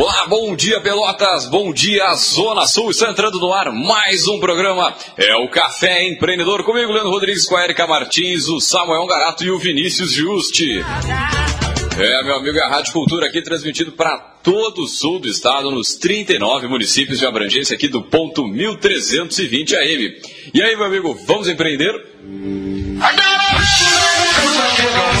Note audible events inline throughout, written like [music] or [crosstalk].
Olá, bom dia Pelotas, bom dia Zona Sul, está entrando no ar mais um programa, é o Café Empreendedor, comigo Leandro Rodrigues, com a Erika Martins, o Samuel Garato e o Vinícius Juste. É, meu amigo, a Rádio Cultura aqui transmitido para todo o sul do estado, nos 39 municípios de abrangência aqui do ponto 1320 AM. E aí, meu amigo, vamos empreender? Café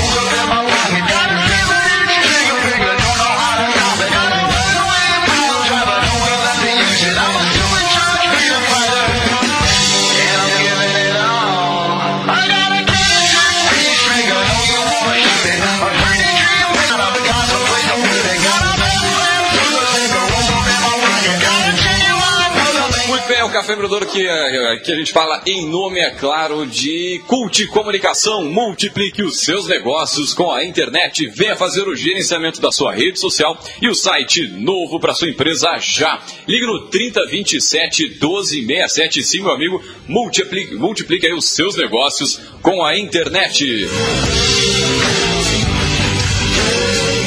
Empreendedor que, eh, que a gente fala em nome, é claro, de Cult Comunicação. Multiplique os seus negócios com a internet. Venha fazer o gerenciamento da sua rede social e o site novo para sua empresa já. Ligue no 3027 1267. Sim, meu amigo, multiplique, multiplique os seus negócios com a internet.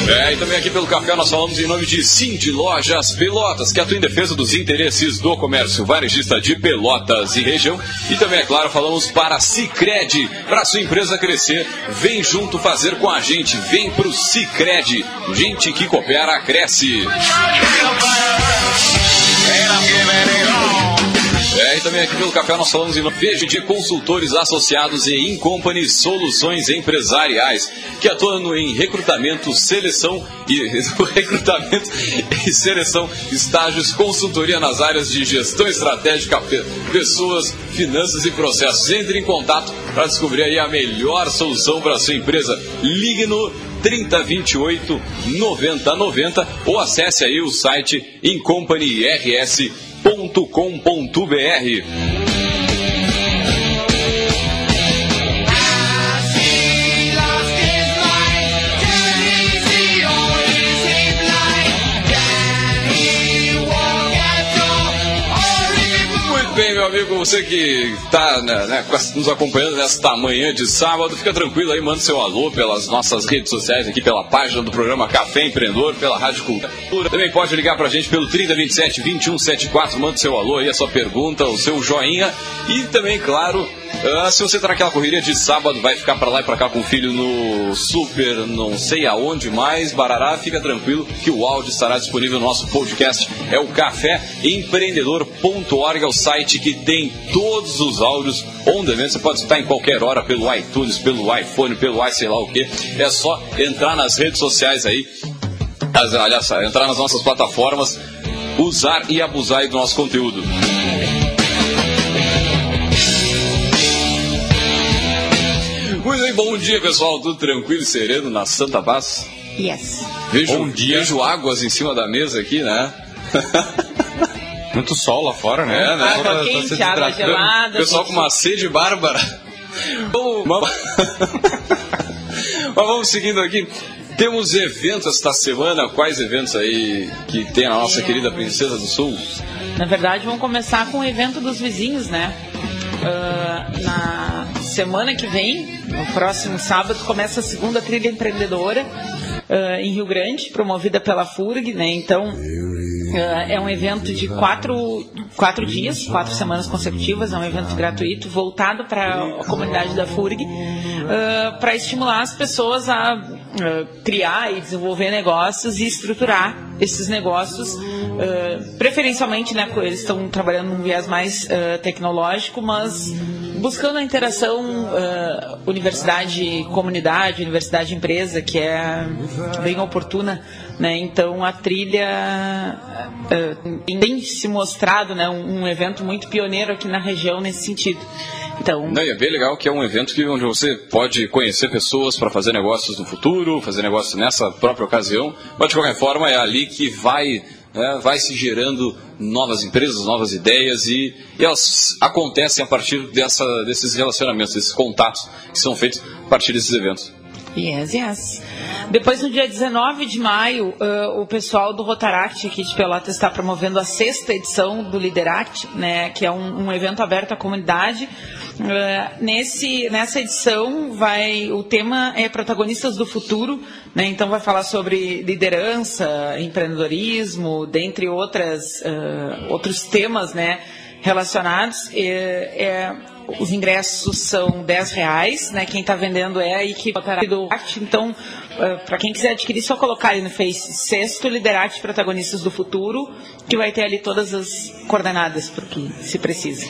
É, e também aqui pelo café nós falamos em nome de Cindy Lojas Pelotas, que atua em defesa dos interesses do comércio varejista de Pelotas e região. E também, é claro, falamos para Cicred, para sua empresa crescer. Vem junto fazer com a gente, vem pro Cicred. Gente que coopera, cresce. É, e também aqui pelo café nós falamos em de consultores associados e Incompany Soluções Empresariais, que atuam em recrutamento, seleção e [laughs] recrutamento e seleção, estágios, consultoria nas áreas de gestão estratégica, pessoas, finanças e processos. Entre em contato para descobrir aí a melhor solução para a sua empresa. Ligue no 3028 9090 ou acesse aí o site incompanyrs.com www.cultura.com.br. amigo, você que está né, né, nos acompanhando nesta manhã de sábado, fica tranquilo aí, manda seu alô pelas nossas redes sociais aqui, pela página do programa Café Empreendedor, pela Rádio Cultura. Também pode ligar pra gente pelo 3027 2174, manda seu alô aí, a sua pergunta, o seu joinha e também, claro, Uh, se você tá naquela correria de sábado, vai ficar para lá e para cá com o filho no super, não sei aonde mais, barará, fica tranquilo que o áudio estará disponível no nosso podcast. É o caféempreendedor.org, é o site que tem todos os áudios on demand. Você pode estar em qualquer hora pelo iTunes, pelo iPhone, pelo i sei lá o que. É só entrar nas redes sociais aí, aliás, entrar nas nossas plataformas, usar e abusar do nosso conteúdo. Muito bem, bom dia pessoal, tudo tranquilo e sereno na Santa Paz? Yes. Vejo, bom dia. Vejo águas em cima da mesa aqui, né? [laughs] Muito sol lá fora, né? É, né? Água tá, quente, tá água gelada. Pessoal gente... com uma sede bárbara. Vamos... [laughs] Mas vamos [laughs] seguindo aqui. Temos eventos esta semana. Quais eventos aí que tem a nossa querida Princesa do Sul? Na verdade, vamos começar com o evento dos vizinhos, né? Uh, na semana que vem, no próximo sábado, começa a segunda trilha empreendedora uh, em Rio Grande, promovida pela FURG, né? Então, é um evento de quatro, quatro dias, quatro semanas consecutivas, é um evento gratuito, voltado para a comunidade da FURG, uh, para estimular as pessoas a criar e desenvolver negócios e estruturar esses negócios, preferencialmente, né, eles estão trabalhando num viés mais tecnológico, mas buscando a interação uh, universidade-comunidade, universidade-empresa, que é bem oportuna, né? Então a trilha uh, tem se mostrado, né, um, um, evento muito pioneiro aqui na região nesse sentido. Então, Não, é bem legal que é um evento que, onde você pode conhecer pessoas para fazer negócios no futuro, fazer negócios nessa própria ocasião, mas de qualquer forma é ali que vai né, vai se gerando novas empresas, novas ideias e, e, elas acontecem a partir dessa, desses relacionamentos, desses contatos que são feitos a partir desses eventos. Yes, yes. Depois, no dia 19 de maio, uh, o pessoal do Rotaract aqui de Pelotas está promovendo a sexta edição do Lideract, né, que é um, um evento aberto à comunidade Uh, nesse, nessa edição vai o tema é protagonistas do futuro, né? então vai falar sobre liderança, empreendedorismo, dentre outras, uh, outros temas né, relacionados. Os ingressos são 10 reais, né? Quem está vendendo é a equipe do arte. Então, uh, para quem quiser adquirir, só colocar aí no Face Sexto Liderate Protagonistas do Futuro, que vai ter ali todas as coordenadas para que se precisa.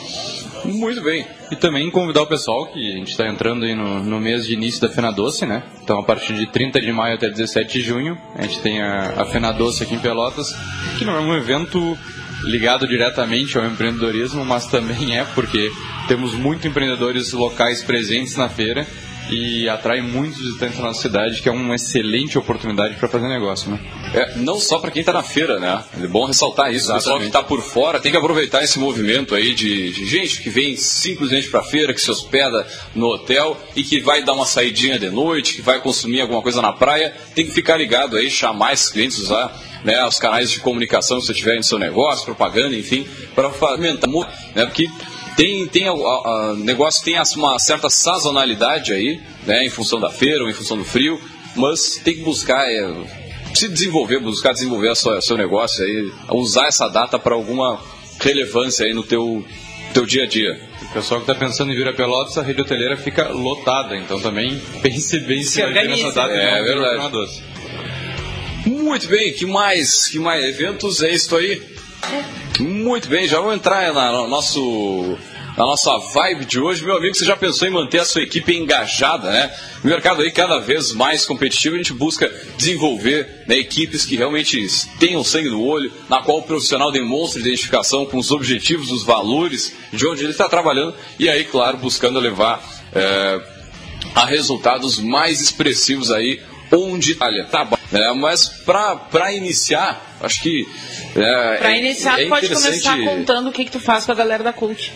Muito bem. E também convidar o pessoal que a gente está entrando aí no, no, mês de início da Fena Doce, né? Então, a partir de 30 de maio até 17 de junho, a gente tem a, a Fena Doce aqui em Pelotas, que não é um evento ligado diretamente ao empreendedorismo, mas também é porque temos muitos empreendedores locais presentes na feira e atrai muitos visitantes na nossa cidade, que é uma excelente oportunidade para fazer negócio, né? É, não só para quem está na feira, né? É bom ressaltar isso. Exatamente. O pessoal que está por fora tem que aproveitar esse movimento aí de, de gente que vem simplesmente para a feira, que se hospeda no hotel e que vai dar uma saidinha de noite, que vai consumir alguma coisa na praia. Tem que ficar ligado aí, chamar esses clientes, usar né, os canais de comunicação que você tiver no seu negócio, propaganda, enfim, para fomentar, né? Porque tem, tem o negócio tem uma certa sazonalidade aí, né, em função da feira ou em função do frio, mas tem que buscar é, se desenvolver, buscar desenvolver o seu, seu negócio aí, usar essa data para alguma relevância aí no teu, teu dia a dia. O pessoal que está pensando em vir a Pelotas, a rede hoteleira fica lotada, então também pense bem se, se vai vir nessa data. É, é verdade. Muito bem, que mais? Que mais eventos é isso aí? Muito bem, já vamos entrar na, no nosso, na nossa vibe de hoje. Meu amigo, você já pensou em manter a sua equipe engajada, né? No mercado aí cada vez mais competitivo, a gente busca desenvolver né, equipes que realmente tenham sangue no olho, na qual o profissional demonstre identificação com os objetivos, os valores de onde ele está trabalhando e aí, claro, buscando levar é, a resultados mais expressivos aí onde olha, tá né? Mas para iniciar, acho que. É, para iniciar, é, pode começar contando o que, que tu faz com a galera da Cult.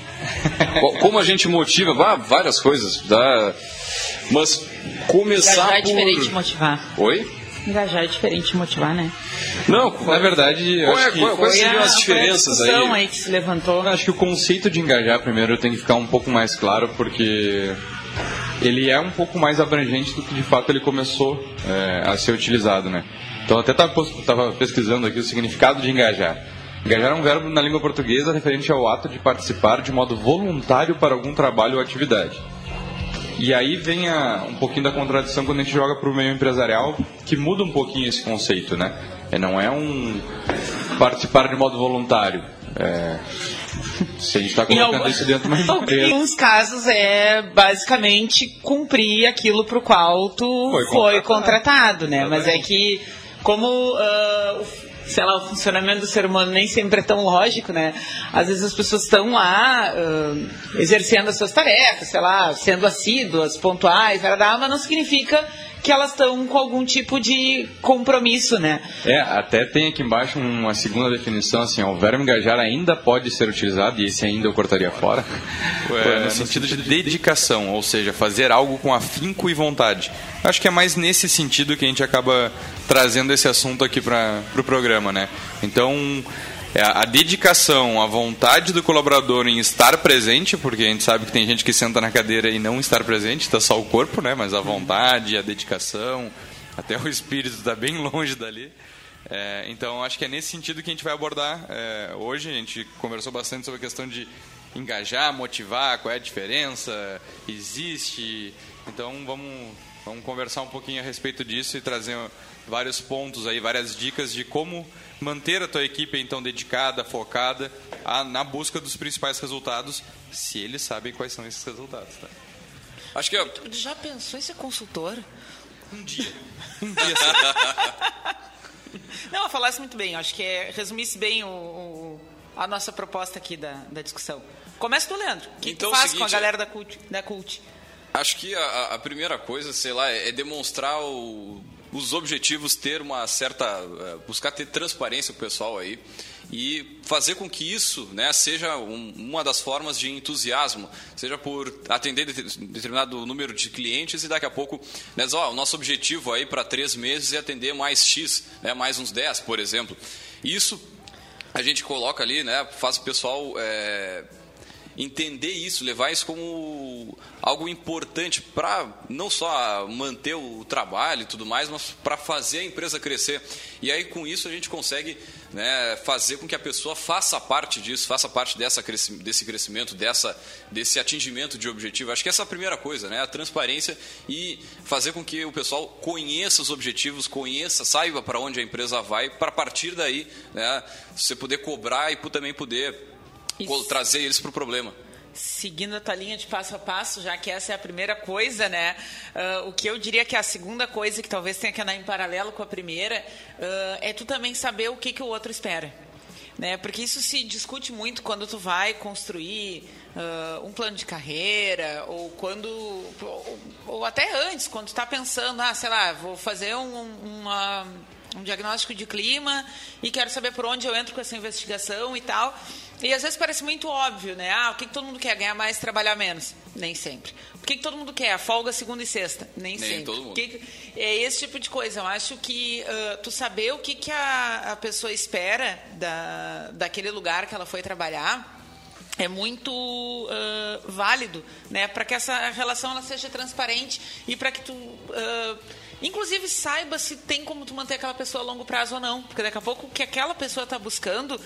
Como a gente motiva, várias coisas. Dá, mas começar. Engajar é diferente motivar. Oi? Engajar é diferente motivar, né? Não, na verdade, é, qual, quais seriam as diferenças aí? aí que se levantou. Eu acho que o conceito de engajar primeiro tem que ficar um pouco mais claro, porque ele é um pouco mais abrangente do que de fato ele começou é, a ser utilizado, né? Então até estava pesquisando aqui o significado de engajar. Engajar é um verbo na língua portuguesa referente ao ato de participar de modo voluntário para algum trabalho ou atividade. E aí vem a, um pouquinho da contradição quando a gente joga para o meio empresarial, que muda um pouquinho esse conceito, né? É, não é um participar de modo voluntário. É, se a gente [laughs] está colocando isso dentro de uma [laughs] empresa. Em alguns casos é basicamente cumprir aquilo para o qual tu foi, foi contratado, né? Mas é que como uh, sei lá, o funcionamento do ser humano nem sempre é tão lógico, né? Às vezes as pessoas estão lá uh, exercendo as suas tarefas, sei lá, sendo assíduas, pontuais, mas não significa que elas estão com algum tipo de compromisso, né? É, até tem aqui embaixo uma segunda definição, assim, ó, o verbo engajar ainda pode ser utilizado, e esse ainda eu cortaria fora, é, no sentido de dedicação, ou seja, fazer algo com afinco e vontade. Acho que é mais nesse sentido que a gente acaba trazendo esse assunto aqui para o pro programa, né? Então, a dedicação, a vontade do colaborador em estar presente, porque a gente sabe que tem gente que senta na cadeira e não estar presente, está só o corpo, né? Mas a vontade, a dedicação, até o espírito está bem longe dali. É, então, acho que é nesse sentido que a gente vai abordar é, hoje. A gente conversou bastante sobre a questão de engajar, motivar, qual é a diferença, existe. Então, vamos, vamos conversar um pouquinho a respeito disso e trazer vários pontos aí, várias dicas de como manter a tua equipe então dedicada, focada a, na busca dos principais resultados, se eles sabem quais são esses resultados. Tá? Acho que eu... já pensou em ser consultor? Um dia. Um dia. [laughs] Não, eu falasse muito bem. Acho que é, resumisse bem o, o, a nossa proposta aqui da, da discussão. Começa do Leandro. O que então, tu faz seguinte, com a galera da Cult? Da Cult? Acho que a, a, primeira coisa, sei lá, é demonstrar o os objetivos ter uma certa eh, buscar ter transparência o pessoal aí e fazer com que isso né, seja um, uma das formas de entusiasmo, seja por atender determinado número de clientes e daqui a pouco, né, ó, o nosso objetivo aí para três meses é atender mais X, né, mais uns 10, por exemplo. Isso a gente coloca ali, né, faz o pessoal é, entender isso, levar isso como algo importante para não só manter o trabalho e tudo mais, mas para fazer a empresa crescer. E aí com isso a gente consegue né, fazer com que a pessoa faça parte disso, faça parte dessa, desse crescimento, dessa, desse atingimento de objetivo. Acho que essa é a primeira coisa, né, a transparência e fazer com que o pessoal conheça os objetivos, conheça, saiba para onde a empresa vai, para partir daí né, você poder cobrar e também poder isso. trazer eles para o problema seguindo a tua linha de passo a passo, já que essa é a primeira coisa, né? Uh, o que eu diria que é a segunda coisa, que talvez tenha que andar em paralelo com a primeira, uh, é tu também saber o que, que o outro espera. Né? Porque isso se discute muito quando tu vai construir uh, um plano de carreira, ou quando. Ou, ou até antes, quando tu está pensando, ah, sei lá, vou fazer um, uma um diagnóstico de clima e quero saber por onde eu entro com essa investigação e tal. E às vezes parece muito óbvio, né? Ah, o que, que todo mundo quer? Ganhar mais, trabalhar menos? Nem sempre. O que, que todo mundo quer? Folga segunda e sexta? Nem, Nem sempre. Todo mundo. Que, é esse tipo de coisa. Eu acho que uh, tu saber o que, que a, a pessoa espera da, daquele lugar que ela foi trabalhar é muito uh, válido, né? Para que essa relação ela seja transparente e para que tu uh, Inclusive, saiba se tem como tu manter aquela pessoa a longo prazo ou não. Porque daqui a pouco o que aquela pessoa está buscando,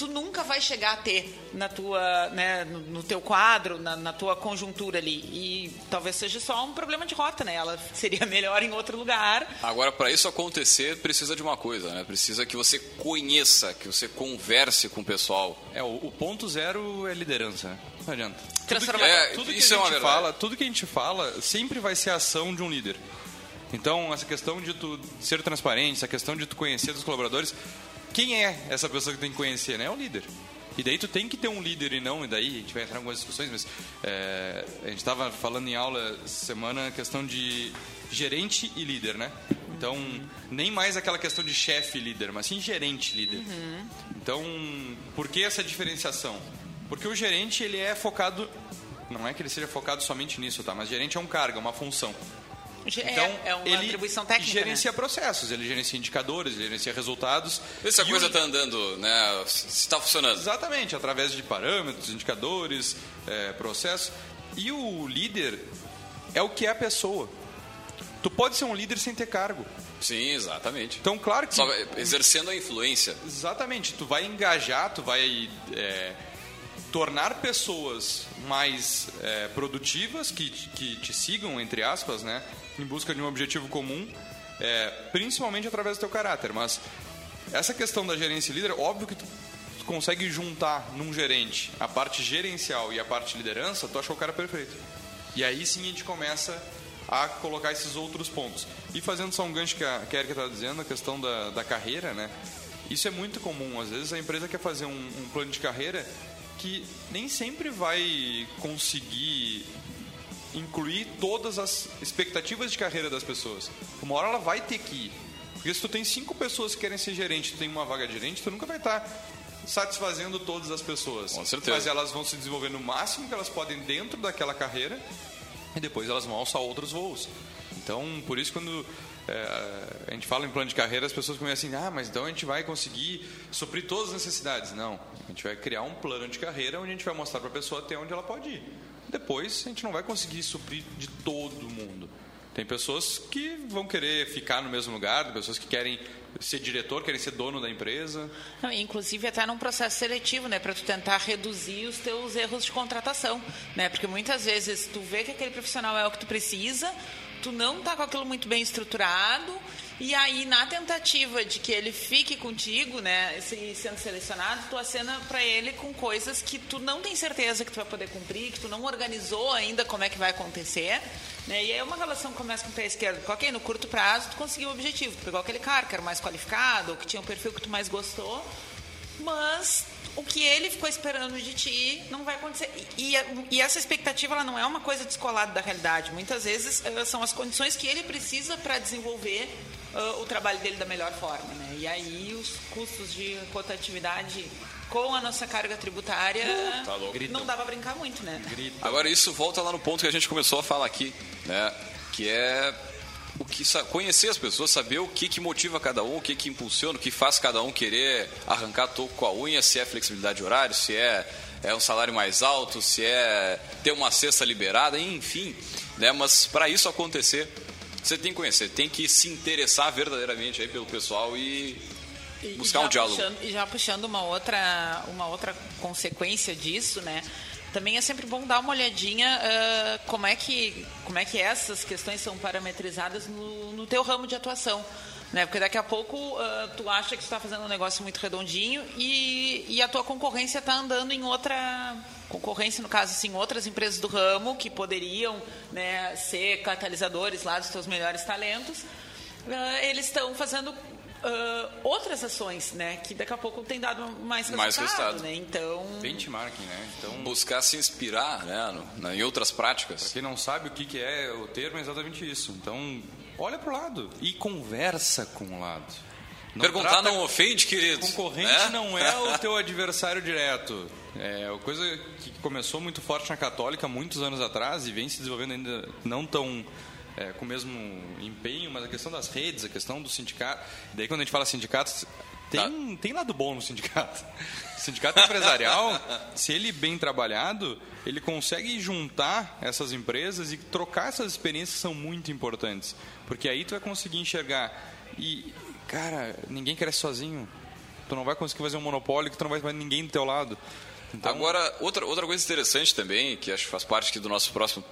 tu nunca vai chegar a ter na tua, né, no, no teu quadro, na, na, tua conjuntura ali. E talvez seja só um problema de rota, né? Ela [laughs] seria melhor em outro lugar. Agora, para isso acontecer, precisa de uma coisa, né? Precisa que você conheça, que você converse com o pessoal. É, o, o ponto zero é liderança, né? Não adianta. Tudo que, é, tudo que a gente é fala, tudo que a gente fala sempre vai ser a ação de um líder. Então, essa questão de tu ser transparente, essa questão de tu conhecer dos colaboradores, quem é essa pessoa que tem que conhecer, né? É o líder. E daí tu tem que ter um líder e não, e daí a gente vai entrar em algumas discussões, mas é, a gente estava falando em aula semana a questão de gerente e líder, né? Então, nem mais aquela questão de chefe líder, mas sim gerente líder. Uhum. Então, por que essa diferenciação? Porque o gerente, ele é focado, não é que ele seja focado somente nisso, tá? Mas gerente é um cargo, é uma função. É, então, é, é uma ele atribuição técnica. gerencia né? processos, ele gerencia indicadores, ele gerencia resultados. Vê se a coisa está o... andando, né? se está funcionando. Exatamente, através de parâmetros, indicadores, é, processos. E o líder é o que é a pessoa. Tu pode ser um líder sem ter cargo. Sim, exatamente. Então, claro que. Só exercendo a influência. Exatamente. Tu vai engajar, tu vai é, tornar pessoas mais é, produtivas, que, que te sigam, entre aspas, né? Em busca de um objetivo comum, é, principalmente através do teu caráter. Mas essa questão da gerência líder, óbvio que tu, consegue juntar num gerente a parte gerencial e a parte liderança, tu achou o cara perfeito. E aí sim a gente começa a colocar esses outros pontos. E fazendo só um gancho que a, que a Erika estava dizendo, a questão da, da carreira, né? Isso é muito comum. Às vezes a empresa quer fazer um, um plano de carreira que nem sempre vai conseguir incluir todas as expectativas de carreira das pessoas. Uma hora ela vai ter que ir. Porque se tu tem cinco pessoas que querem ser gerente, tu tem uma vaga de gerente, tu nunca vai estar satisfazendo todas as pessoas. Com certeza. Mas elas vão se desenvolver no máximo que elas podem dentro daquela carreira e depois elas vão alçar outros voos. Então, por isso quando é, a gente fala em plano de carreira, as pessoas começam assim, ah, mas então a gente vai conseguir suprir todas as necessidades. Não, a gente vai criar um plano de carreira onde a gente vai mostrar para a pessoa até onde ela pode ir. Depois a gente não vai conseguir suprir de todo mundo. Tem pessoas que vão querer ficar no mesmo lugar, pessoas que querem ser diretor, querem ser dono da empresa. Não, inclusive até num processo seletivo, né, para tu tentar reduzir os teus erros de contratação, né? Porque muitas vezes tu vê que aquele profissional é o que tu precisa, tu não está com aquilo muito bem estruturado e aí, na tentativa de que ele fique contigo, né, sendo selecionado, tu acena para ele com coisas que tu não tem certeza que tu vai poder cumprir, que tu não organizou ainda como é que vai acontecer, né? E aí uma relação começa com o pé esquerdo. Ok, no curto prazo tu conseguiu o objetivo, tu pegou aquele cara que era mais qualificado, ou que tinha um perfil que tu mais gostou, mas o que ele ficou esperando de ti não vai acontecer. E, e, essa expectativa ela não é uma coisa descolada da realidade. Muitas vezes são as condições que ele precisa para desenvolver uh, o trabalho dele da melhor forma. Né? E aí os custos de rotatividade com a nossa carga tributária uh, tá não dá brincar muito, né? Agora isso volta lá no ponto que a gente começou a falar aqui, né? Que é o que conhecer as pessoas, saber o que, que motiva cada um, o que, que impulsiona, o que faz cada um querer arrancar toco com a unha, se é flexibilidade de horário, se é, é um salário mais alto, se é ter uma cesta liberada, enfim. Né? Mas para isso acontecer, você tem que conhecer, tem que se interessar verdadeiramente aí pelo pessoal e buscar um diálogo. Puxando, e já puxando uma outra, uma outra consequência disso, né? Também é sempre bom dar uma olhadinha uh, como, é que, como é que essas questões são parametrizadas no, no teu ramo de atuação. Né? Porque daqui a pouco uh, tu acha que está fazendo um negócio muito redondinho e, e a tua concorrência está andando em outra concorrência, no caso, assim, outras empresas do ramo que poderiam né, ser catalisadores lá dos teus melhores talentos, uh, eles estão fazendo Uh, outras ações, né, que daqui a pouco tem dado mais resultado, mais resultado. né? Então, benchmarking, né? Então, buscar se inspirar, né, no, em outras práticas. Para quem não sabe o que, que é o termo, é exatamente isso. Então, olha para o lado e conversa com o lado. Não Perguntar não ofende, querido. Concorrente é? não é o teu adversário direto. É uma coisa que começou muito forte na Católica muitos anos atrás e vem se desenvolvendo ainda não tão é, com o mesmo empenho, mas a questão das redes, a questão do sindicato. Daí quando a gente fala sindicatos, tem, tá. tem lado bom no sindicato. [laughs] O sindicato empresarial, se ele bem trabalhado, ele consegue juntar essas empresas e trocar essas experiências que são muito importantes. Porque aí tu vai conseguir enxergar. E, cara, ninguém cresce sozinho. Tu não vai conseguir fazer um monopólio que tu não vai ter ninguém do teu lado. Então... Agora, outra, outra coisa interessante também, que acho que faz parte do nosso próximo,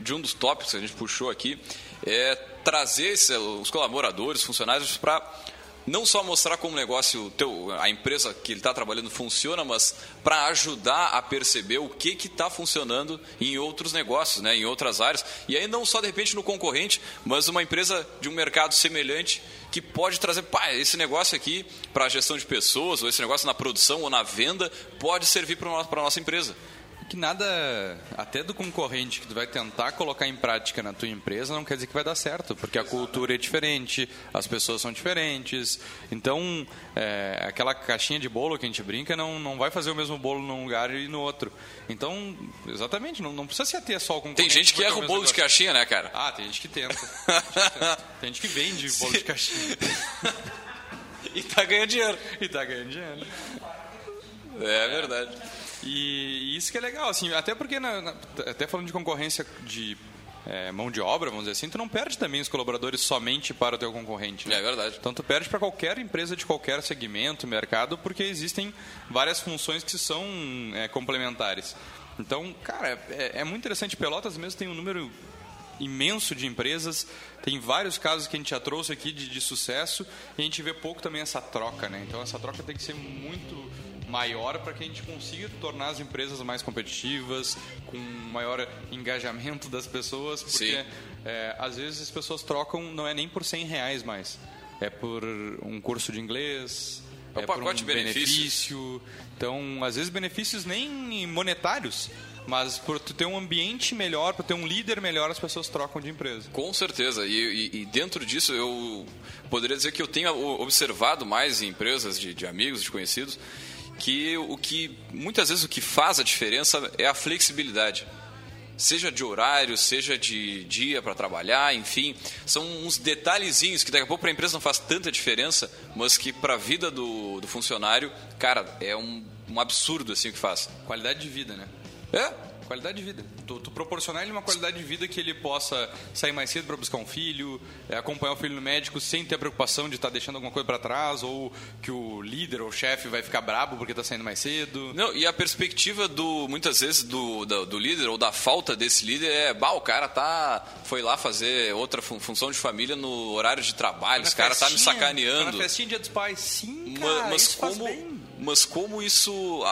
de um dos tópicos que a gente puxou aqui, é trazer os colaboradores, funcionários para não só mostrar como o negócio, teu, a empresa que ele está trabalhando funciona, mas para ajudar a perceber o que está funcionando em outros negócios, né, em outras áreas. E aí não só de repente no concorrente, mas uma empresa de um mercado semelhante que pode trazer, pá, esse negócio aqui para a gestão de pessoas, ou esse negócio na produção ou na venda, pode servir para a nossa empresa que nada, até do concorrente que tu vai tentar colocar em prática na tua empresa, não quer dizer que vai dar certo, porque a cultura é diferente, as pessoas são diferentes. Então, é, aquela caixinha de bolo que a gente brinca não, não vai fazer o mesmo bolo num lugar e no outro. Então, exatamente, não, não precisa se ater só ao concorrente. Tem gente que erra o bolo negócio. de caixinha, né, cara? Ah, tem gente que tenta. [laughs] Tem gente que, tenta. Tem gente que vende bolo de caixinha. [laughs] e tá ganhando dinheiro. E tá ganhando dinheiro. É verdade. E, isso que é legal, assim, até porque, na, na, até falando de concorrência de é, mão de obra, vamos dizer assim, tu não perde também os colaboradores somente para o teu concorrente. Né? É verdade. Então tu perde para qualquer empresa de qualquer segmento, mercado, porque existem várias funções que são é, complementares. Então, cara, é, é muito interessante. Pelotas mesmo tem um número imenso de empresas, tem vários casos que a gente já trouxe aqui de, de sucesso e a gente vê pouco também essa troca, né? Então essa troca tem que ser muito maior para que a gente consiga tornar as empresas mais competitivas, com maior engajamento das pessoas, porque é, às vezes as pessoas trocam não é nem por 100 reais mais, é por um curso de inglês, é, é por um benefício. Então, às vezes benefícios nem monetários, mas por ter um ambiente melhor, por ter um líder melhor, as pessoas trocam de empresa. Com certeza. E, e, e dentro disso, eu poderia dizer que eu tenho observado mais em empresas de, de amigos, de conhecidos, que o que muitas vezes o que faz a diferença é a flexibilidade. Seja de horário, seja de dia para trabalhar, enfim, são uns detalhezinhos que daqui a pouco para a empresa não faz tanta diferença, mas que para a vida do, do funcionário, cara, é um, um absurdo assim o que faz. Qualidade de vida, né? É, qualidade de vida. Tu, tu, proporcionar ele uma qualidade de vida que ele possa sair mais cedo para buscar um filho, é, acompanhar o filho no médico sem ter a preocupação de estar tá deixando alguma coisa para trás, ou que o líder ou o chefe vai ficar brabo porque está saindo mais cedo. Não, e a perspectiva do muitas vezes do, do, do líder ou da falta desse líder é, bah, o cara tá foi lá fazer outra fun função de família no horário de trabalho, esse cara tá me sacaneando. Na festinha dia dos pais, sim, cara, mas, mas como mas como isso,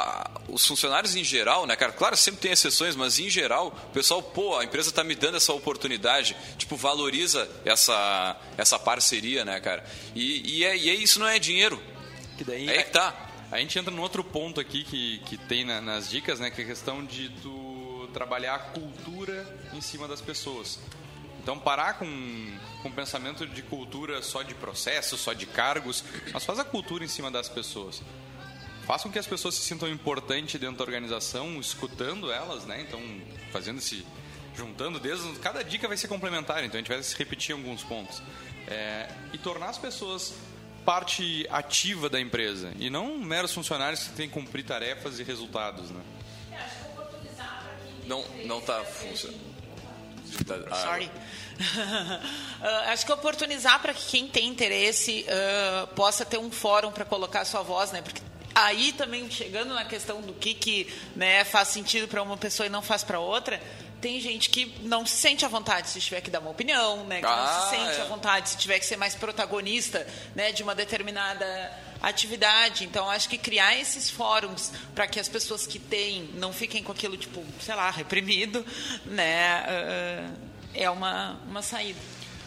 os funcionários em geral, né, cara? Claro, sempre tem exceções, mas em geral, o pessoal, pô, a empresa está me dando essa oportunidade, tipo, valoriza essa, essa parceria, né, cara? E, e, é, e é, isso não é dinheiro. Que daí é que tá. A gente entra num outro ponto aqui que, que tem na, nas dicas, né, que é a questão de tu trabalhar a cultura em cima das pessoas. Então, parar com, com pensamento de cultura só de processos, só de cargos, mas faz a cultura em cima das pessoas façam que as pessoas se sintam importantes dentro da organização, escutando elas, né? Então, fazendo esse juntando dedos, cada dica vai ser complementar, então a gente vai se repetir alguns pontos. É, e tornar as pessoas parte ativa da empresa e não meros funcionários que têm que cumprir tarefas e resultados, né? Não, não tá funcionando. Ah, Sorry. uh, [laughs] acho que oportunizar para que quem tem interesse uh, possa ter um fórum para colocar a sua voz, né? Porque aí também chegando na questão do que, que né, faz sentido para uma pessoa e não faz para outra, tem gente que não se sente à vontade se tiver que dar uma opinião, né? Que ah, não se ah, sente é. à vontade se tiver que ser mais protagonista, né, de uma determinada atividade. Então, acho que criar esses fóruns para que as pessoas que têm não fiquem com aquilo, tipo, sei lá, reprimido, né, uh, é uma, uma saída.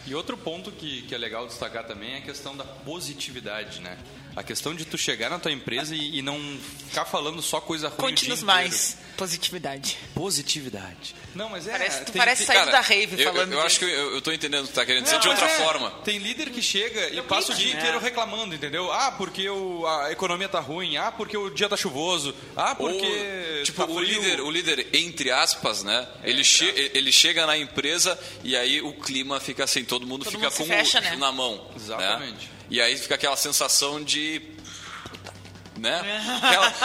E outro ponto que, que é legal destacar também é a questão da positividade, né? A questão de tu chegar na tua empresa e, e não ficar falando só coisa ruim. Conte-nos mais. Positividade. Positividade. Não, mas é. Parece, tu tem, parece sair da rave eu, falando. Eu, eu acho que eu, eu tô entendendo o que tu tá querendo dizer não, de outra é, forma. Tem líder que chega e passa o dia inteiro é. reclamando, entendeu? Ah, porque o, a economia tá ruim. Ah, porque o dia tá chuvoso. Ah, porque. Ou, tipo, tá o, líder, o líder, entre aspas, né? É, ele, che ele chega na empresa e aí o clima fica assim, todo mundo todo fica mundo com fecha, o né? na mão. Né? Exatamente. Né? E aí fica aquela sensação de. Né? Aquela, [laughs]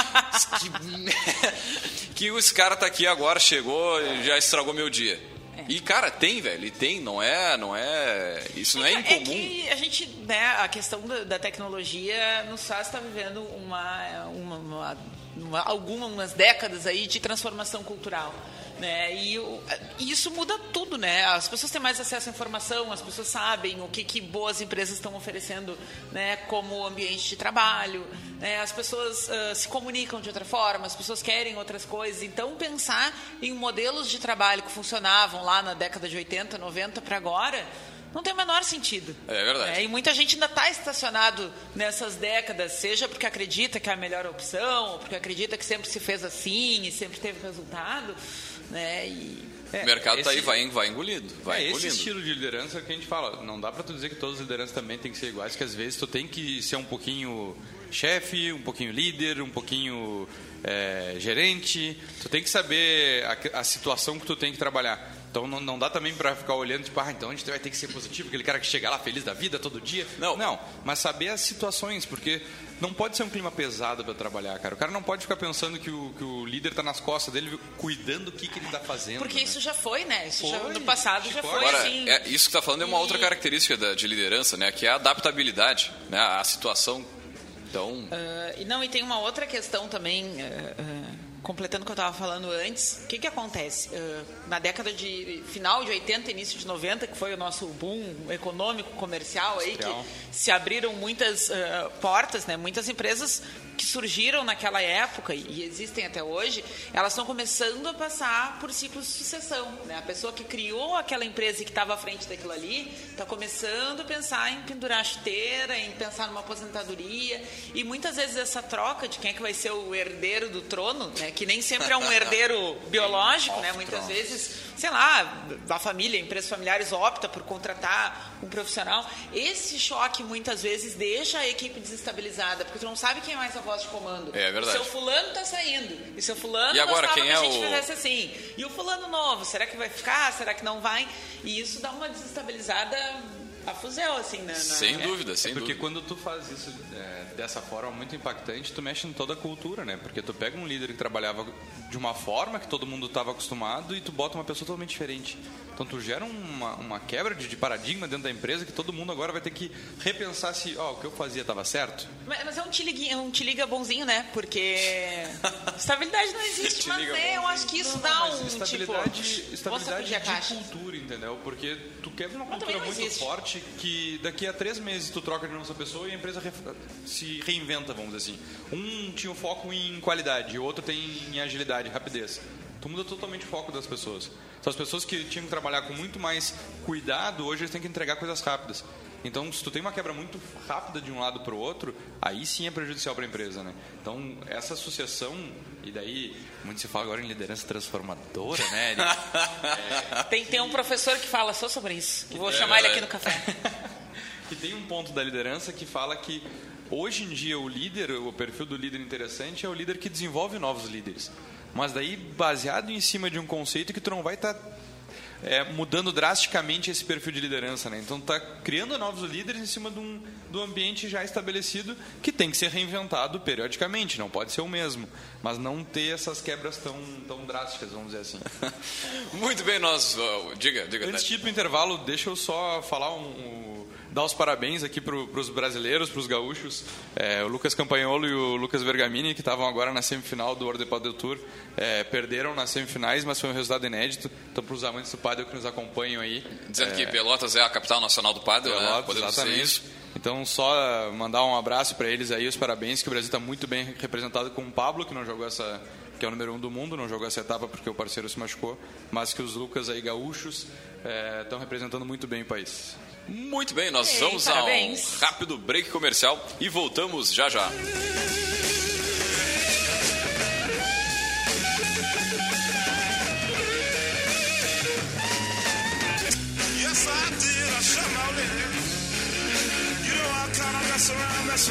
[laughs] que, que os cara tá aqui agora, chegou e já estragou meu dia. É. E, cara, tem, velho, e tem, não é, não é, isso não é, é incomum. É que a gente, né, a questão da, tecnologia nos faz estar vivendo uma, uma, uma, uma, algumas décadas aí de transformação cultural. Né? E, e, isso muda tudo, né? As pessoas têm mais acesso à informação, as pessoas sabem o que, que boas empresas estão oferecendo né, como ambiente de trabalho, né? as pessoas uh, se comunicam de outra forma, as pessoas querem outras coisas. Então, pensar em modelos de trabalho que funcionavam lá na década de 80, 90 para agora não tem o menor sentido. É verdade. É, e muita gente ainda está estacionado nessas décadas, seja porque acredita que é a melhor opção, ou porque acredita que sempre se fez assim e sempre teve resultado. Né? E... É, o mercado está aí, vai, vai engolindo. Vai é engolindo. esse estilo de liderança que a gente fala. Não dá para tu dizer que todas as lideranças também têm que ser iguais, que às vezes tu tem que ser um pouquinho chefe, um pouquinho líder, um pouquinho é, gerente. Tu tem que saber a, a situação que tu tem que trabalhar. Então não, não dá também para ficar olhando, tipo, ah, então a gente vai ter que ser positivo, aquele cara que chega lá feliz da vida todo dia. Não. Não, mas saber as situações, porque não pode ser um clima pesado para trabalhar, cara. O cara não pode ficar pensando que o, que o líder está nas costas dele, cuidando do que, que ele está fazendo. Porque né? isso já foi, né? Isso foi. já, no passado já foi Agora, assim. É, isso que está falando é uma e... outra característica da, de liderança, né? Que é a adaptabilidade, né? A situação. Então. Uh, e não, e tem uma outra questão também. Uh, uh completando o que eu estava falando antes, o que, que acontece? Uh, na década de final de 80, início de 90, que foi o nosso boom econômico, comercial, aí, que se abriram muitas uh, portas, né? muitas empresas que surgiram naquela época e existem até hoje, elas estão começando a passar por ciclos de sucessão. Né? A pessoa que criou aquela empresa e que estava à frente daquilo ali está começando a pensar em pendurar a chuteira, em pensar numa aposentadoria e muitas vezes essa troca de quem é que vai ser o herdeiro do trono, né? que nem sempre é um [laughs] herdeiro biológico, né? muitas vezes sei lá, a família, empresas familiares opta por contratar um profissional. Esse choque muitas vezes deixa a equipe desestabilizada, porque tu não sabe quem é mais a voz de comando. É verdade. O seu fulano está saindo. E seu fulano e agora, quem que é a gente o... fizesse assim. E o fulano novo, será que vai ficar? Será que não vai? E isso dá uma desestabilizada a fuzel, assim, né? Sem dúvida, sem é porque dúvida. quando tu faz isso é, dessa forma muito impactante, tu mexe em toda a cultura, né? Porque tu pega um líder que trabalhava de uma forma que todo mundo estava acostumado e tu bota uma pessoa totalmente diferente. Então tu gera uma, uma quebra de, de, paradigma dentro da empresa que todo mundo agora vai ter que repensar se oh, o que eu fazia estava certo. Mas, mas, é um te, liga, um te liga bonzinho, né? Porque [laughs] estabilidade não existe, mas é, eu acho que isso não, dá não, um estabilidade, tipo, estabilidade de cultura, entendeu? Porque tu quebra uma cultura muito existe. forte que daqui a três meses tu troca de nossa pessoa e a empresa se reinventa, vamos dizer assim. Um tinha o foco em qualidade, o outro tem em agilidade, rapidez tu muda totalmente o foco das pessoas. Então, as pessoas que tinham que trabalhar com muito mais cuidado, hoje eles têm que entregar coisas rápidas. Então, se tu tem uma quebra muito rápida de um lado para o outro, aí sim é prejudicial para a empresa, né? Então, essa associação, e daí, muito se fala agora em liderança transformadora, né? [laughs] é, tem, tem um professor que fala só sobre isso. Vou é, chamar ele aqui no café. [laughs] que tem um ponto da liderança que fala que hoje em dia o líder, o perfil do líder interessante é o líder que desenvolve novos líderes mas daí baseado em cima de um conceito que tu não vai estar tá, é, mudando drasticamente esse perfil de liderança. Né? Então, está criando novos líderes em cima de um, do ambiente já estabelecido que tem que ser reinventado periodicamente, não pode ser o mesmo, mas não ter essas quebras tão, tão drásticas, vamos dizer assim. [laughs] Muito bem, nós. Diga, diga. Antes de ir para o intervalo, deixa eu só falar um, um dar os parabéns aqui para os brasileiros, para os gaúchos, é, o Lucas Campanholo e o Lucas Vergamini, que estavam agora na semifinal do World Padel Tour, é, perderam nas semifinais, mas foi um resultado inédito. Então, para os amantes do Padel que nos acompanham aí... Dizendo é, que Pelotas é a capital nacional do Padel, né? Pelotas, né? Podemos exatamente. isso. Então, só mandar um abraço para eles aí, os parabéns, que o Brasil está muito bem representado com o Pablo, que não jogou essa que é o número um do mundo, não jogou essa etapa porque o parceiro se machucou, mas que os Lucas aí gaúchos estão é, representando muito bem o país. Muito bem, nós Ei, vamos parabéns. a um rápido break comercial e voltamos já já. mess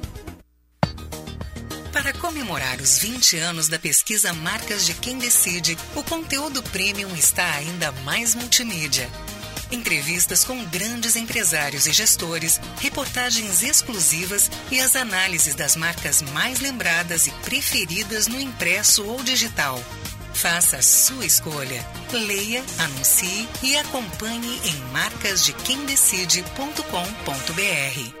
Para comemorar os 20 anos da pesquisa Marcas de Quem Decide, o conteúdo premium está ainda mais multimídia. Entrevistas com grandes empresários e gestores, reportagens exclusivas e as análises das marcas mais lembradas e preferidas no impresso ou digital. Faça a sua escolha. Leia, anuncie e acompanhe em marcasdequemdecide.com.br.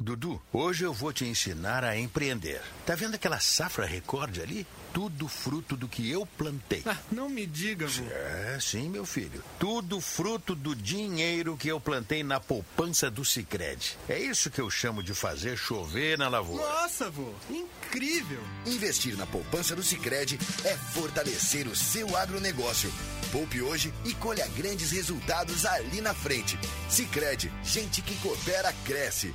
Dudu, hoje eu vou te ensinar a empreender. Tá vendo aquela safra recorde ali? Tudo fruto do que eu plantei. Ah, não me diga, vô. É, sim, meu filho. Tudo fruto do dinheiro que eu plantei na poupança do Sicredi. É isso que eu chamo de fazer chover na lavoura. Nossa, vô, incrível. Investir na poupança do Sicredi é fortalecer o seu agronegócio. Poupe hoje e colha grandes resultados ali na frente. Sicredi, gente que coopera cresce.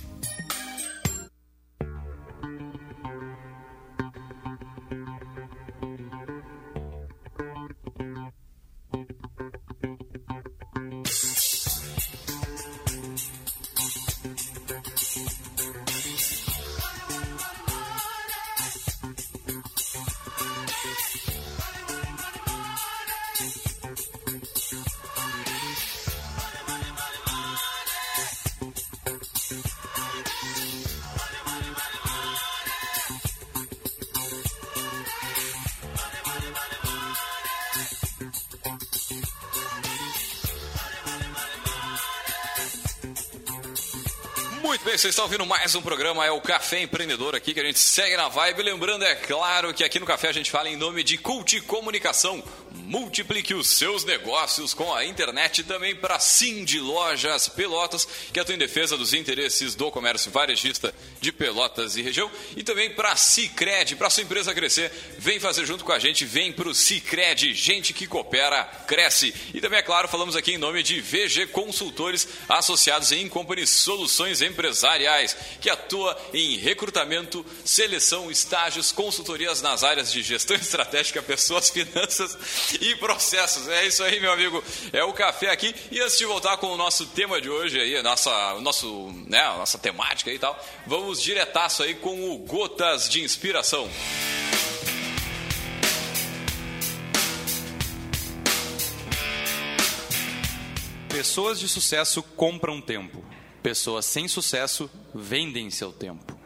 Vocês estão ouvindo mais um programa, é o Café Empreendedor aqui, que a gente segue na vibe. Lembrando, é claro, que aqui no Café a gente fala em nome de Cult Comunicação. Multiplique os seus negócios com a internet também para Cindy Lojas Pelotas, que atua em defesa dos interesses do comércio varejista de Pelotas e região. E também para Cicred, para sua empresa crescer, vem fazer junto com a gente, vem para o Cicred, gente que coopera, cresce. E também, é claro, falamos aqui em nome de VG Consultores, associados em Company Soluções Empresariais, que atua em recrutamento, seleção, estágios, consultorias nas áreas de gestão [laughs] estratégica, pessoas, finanças e processos. É isso aí, meu amigo. É o café aqui. E antes de voltar com o nosso tema de hoje aí, a nossa, nosso, né, a nossa temática e tal, vamos diretaço aí com o Gotas de Inspiração. Pessoas de sucesso compram tempo. Pessoas sem sucesso vendem seu tempo.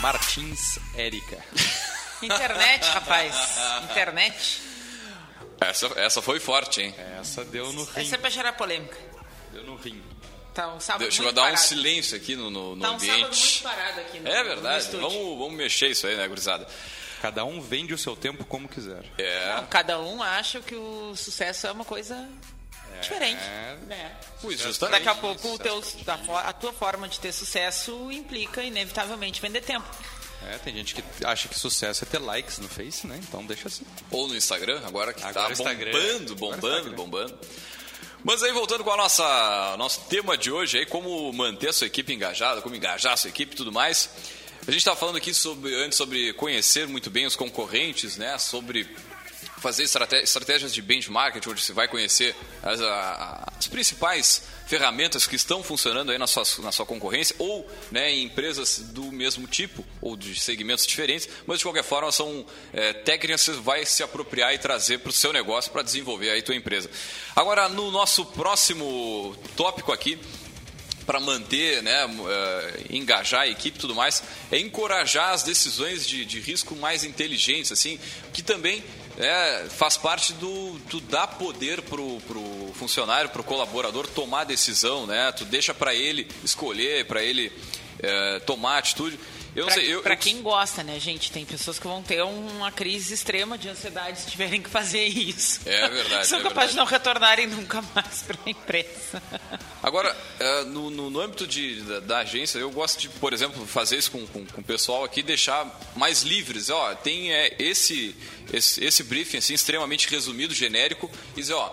Martins Érica. Internet, rapaz. [laughs] Internet. Essa, essa foi forte, hein? Essa deu no rim. Essa é pra gerar polêmica. Deu no rim. Tá um sábado Chegou a dar um silêncio aqui no, no, no Tá um sábado muito ambiente. parado aqui no É no verdade. estúdio. Vamos, vamos mexer isso aí, né, gurizada? Cada um vende o seu tempo como quiser. É. Não, cada um acha que o sucesso é uma coisa diferente. né? Pois, justamente. Daqui a pouco o teu, a, a tua forma de ter sucesso implica inevitavelmente vender tempo. É, tem gente que acha que sucesso é ter likes no Face, né? Então deixa assim. Ou no Instagram, agora que Agora tá Instagram. bombando, Agora bombando, bombando. Mas aí, voltando com a nossa nosso tema de hoje, aí, como manter a sua equipe engajada, como engajar a sua equipe e tudo mais. A gente estava falando aqui sobre, antes sobre conhecer muito bem os concorrentes, né? Sobre fazer estratégias de benchmarking, onde você vai conhecer as, as principais ferramentas que estão funcionando aí na sua, na sua concorrência ou né, em empresas do mesmo tipo ou de segmentos diferentes, mas de qualquer forma são é, técnicas que você vai se apropriar e trazer para o seu negócio para desenvolver aí tua empresa. Agora, no nosso próximo tópico aqui, para manter, né, eh, engajar a equipe e tudo mais, é encorajar as decisões de, de risco mais inteligentes, assim, que também é, faz parte do, do dar poder pro, pro funcionário, pro colaborador tomar decisão, né? Tu deixa para ele escolher, para ele eh, tomar atitude. Eu Pra, sei, eu, pra eu- quem gosta, né, gente? Tem pessoas que vão ter uma crise extrema de ansiedade se tiverem que fazer isso. É verdade, [laughs] São é capazes de não retornarem nunca mais para a empresa. Agora, eh, no, no- no âmbito de, da, da agência, eu gosto de, por exemplo, fazer isso com, com, com o pessoal aqui, deixar mais livres. Ó, tem eh, esse, esse, esse briefing assim, extremamente resumido, genérico, e dizer, ó,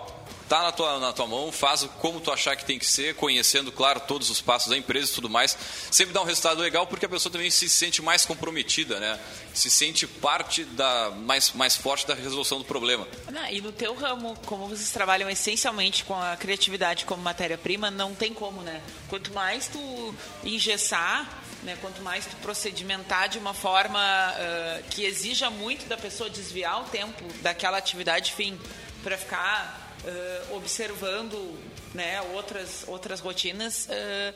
tá na tua, na tua mão, faz como tu achar que tem que ser, conhecendo, claro, todos os passos da empresa e tudo mais. Sempre dá um resultado legal, porque a pessoa também se sente mais comprometida, né? Se sente parte da mais, mais forte da resolução do problema. Não, e no teu ramo, como vocês trabalham essencialmente com a criatividade como matéria-prima, não tem como, né? Quanto mais tu engessar, né, quanto mais tu procedimentar de uma forma ah, que exija muito da pessoa desviar o tempo daquela atividade fim para ficar ah, observando né, outras, outras rotinas, ah,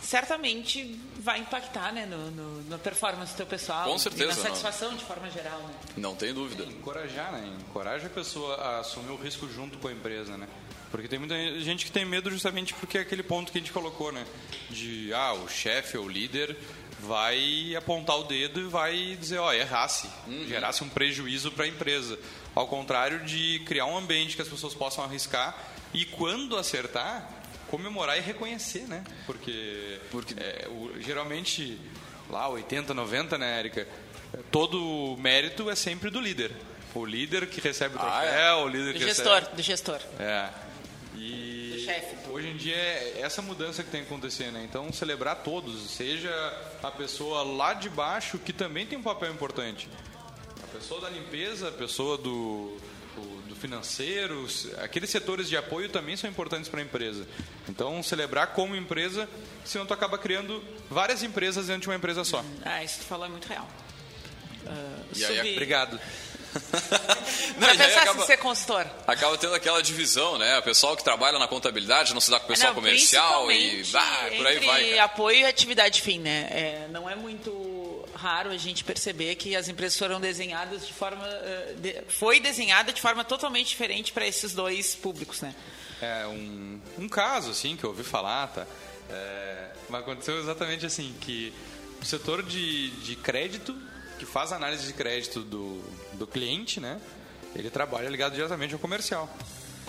certamente vai impactar né, no, no- na performance do teu pessoal Com e certeza, na não. satisfação de forma geral. Né? Não tem dúvida. Encorajar, né? Encoraja a pessoa a assumir o risco junto com a empresa, né? Porque tem muita gente que tem medo justamente porque é aquele ponto que a gente colocou, né? De, ah, o chefe ou o líder vai apontar o dedo e vai dizer, ó, errasse, gerasse um prejuízo para a empresa. Ao contrário de criar um ambiente que as pessoas possam arriscar e quando acertar, comemorar e reconhecer, né? Porque, é, o- geralmente, lá 80, 90, né, Érica? Todo o mérito é sempre do líder. O líder que recebe o Ah, troféu, o líder Do que gestor, recebe... do gestor. É. E Do chefe. hoje em dia é essa mudança que tem que acontecer, né? Então celebrar todos, seja a pessoa lá de baixo que também tem um papel importante. A pessoa da limpeza, a pessoa do, do, financeiro, aqueles setores de apoio também são importantes para a empresa. Então celebrar como empresa, senão tu acaba criando várias empresas dentro de uma empresa só. Ah, isso que tu falou é muito real. Ah, E aí, Obrigado. [laughs] Não, e pensasse acaba- ser consultor? acaba tendo aquela divisão, né? O pessoal que trabalha na contabilidade não se dá com o pessoal Não, comercial e por aí vai. cara. apoio e atividade fim, né? É, não é muito raro a gente perceber que as empresas foram desenhadas de forma... eh, de- foi desenhada de forma totalmente diferente para esses dois públicos, né? É um, um caso, assim, que eu ouvi falar, tá? É, mas aconteceu exatamente assim, que o setor de, de crédito, que faz análise de crédito do, do cliente, né? Ele trabalha ligado diretamente ao comercial.